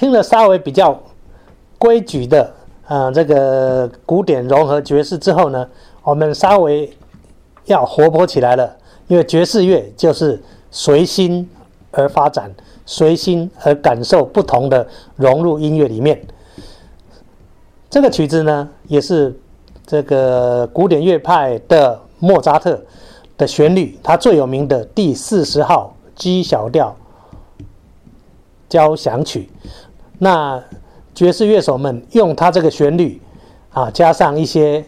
听了稍微比较规矩的，呃，这个古典融合爵士之后呢，我们稍微要活泼起来了，因为爵士乐就是随心而发展，随心而感受不同的融入音乐里面。这个曲子呢，也是这个古典乐派的莫扎特的旋律，他最有名的第四十号 G 小调交响曲。那爵士乐手们用他这个旋律啊，加上一些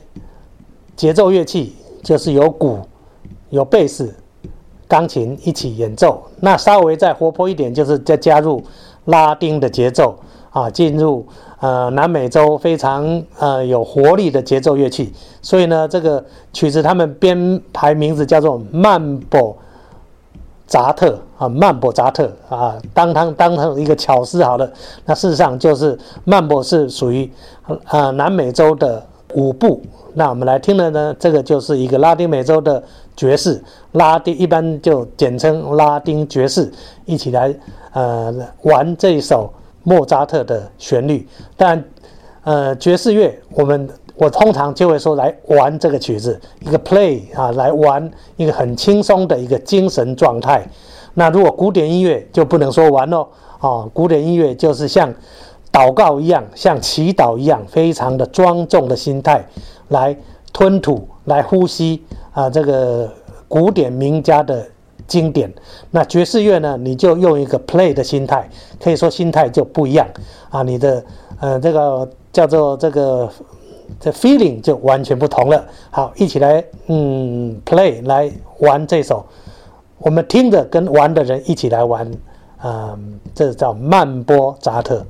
节奏乐器，就是有鼓、有贝斯、钢琴一起演奏。那稍微再活泼一点，就是再加入拉丁的节奏啊，进入。呃，南美洲非常呃有活力的节奏乐器，所以呢，这个曲子他们编排名字叫做曼波扎特啊，曼波扎特啊，当他当成一个巧思好了。那事实上就是曼波是属于呃南美洲的舞步。那我们来听的呢，这个就是一个拉丁美洲的爵士，拉丁一般就简称拉丁爵士，一起来呃玩这一首。莫扎特的旋律，但呃，爵士乐我们我通常就会说来玩这个曲子，一个 play 啊，来玩一个很轻松的一个精神状态。那如果古典音乐就不能说玩哦，啊，古典音乐就是像祷告一样，像祈祷一样，非常的庄重的心态来吞吐、来呼吸啊，这个古典名家的。经典，那爵士乐呢？你就用一个 play 的心态，可以说心态就不一样啊。你的呃，这个叫做这个这 feeling 就完全不同了。好，一起来嗯 play 来玩这首，我们听着跟玩的人一起来玩，嗯，这叫曼波扎特。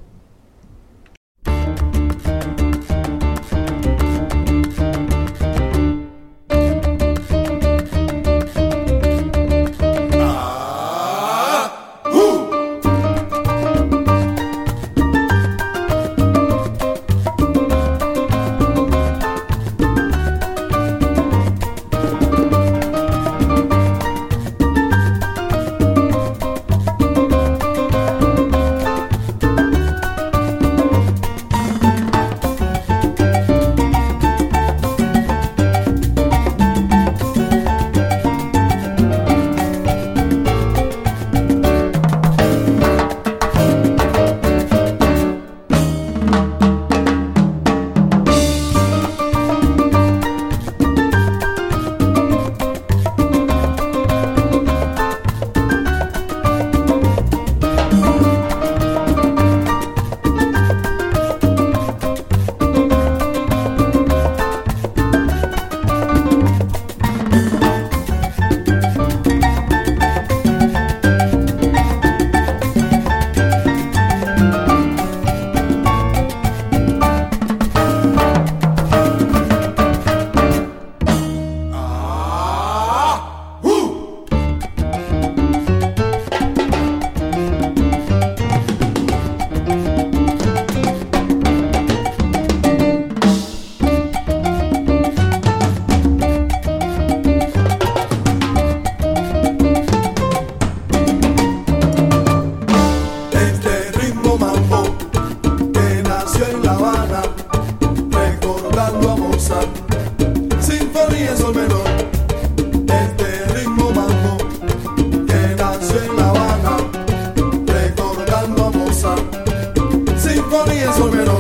Symphony is over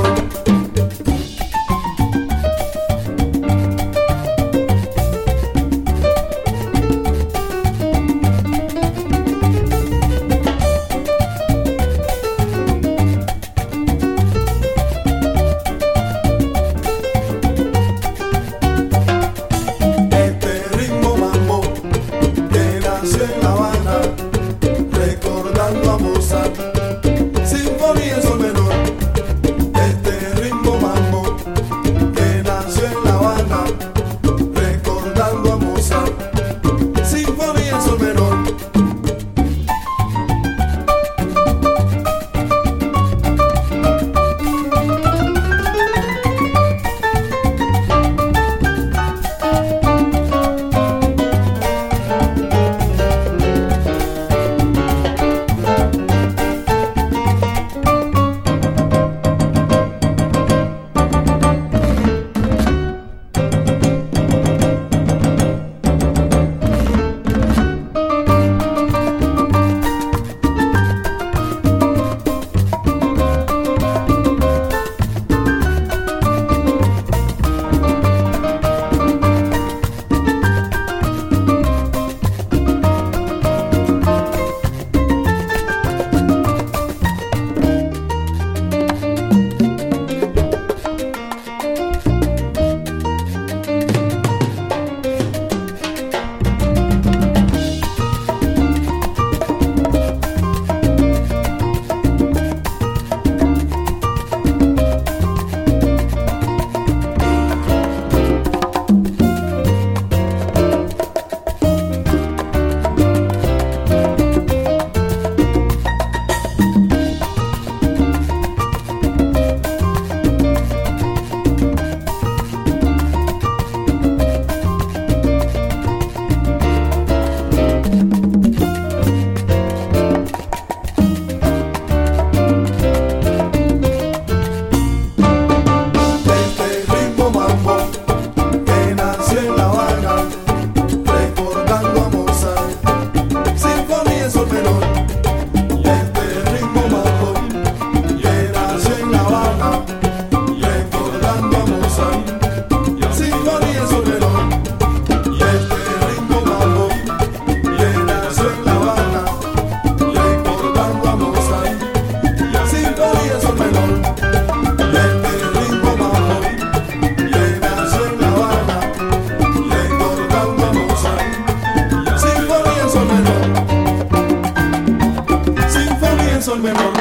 son.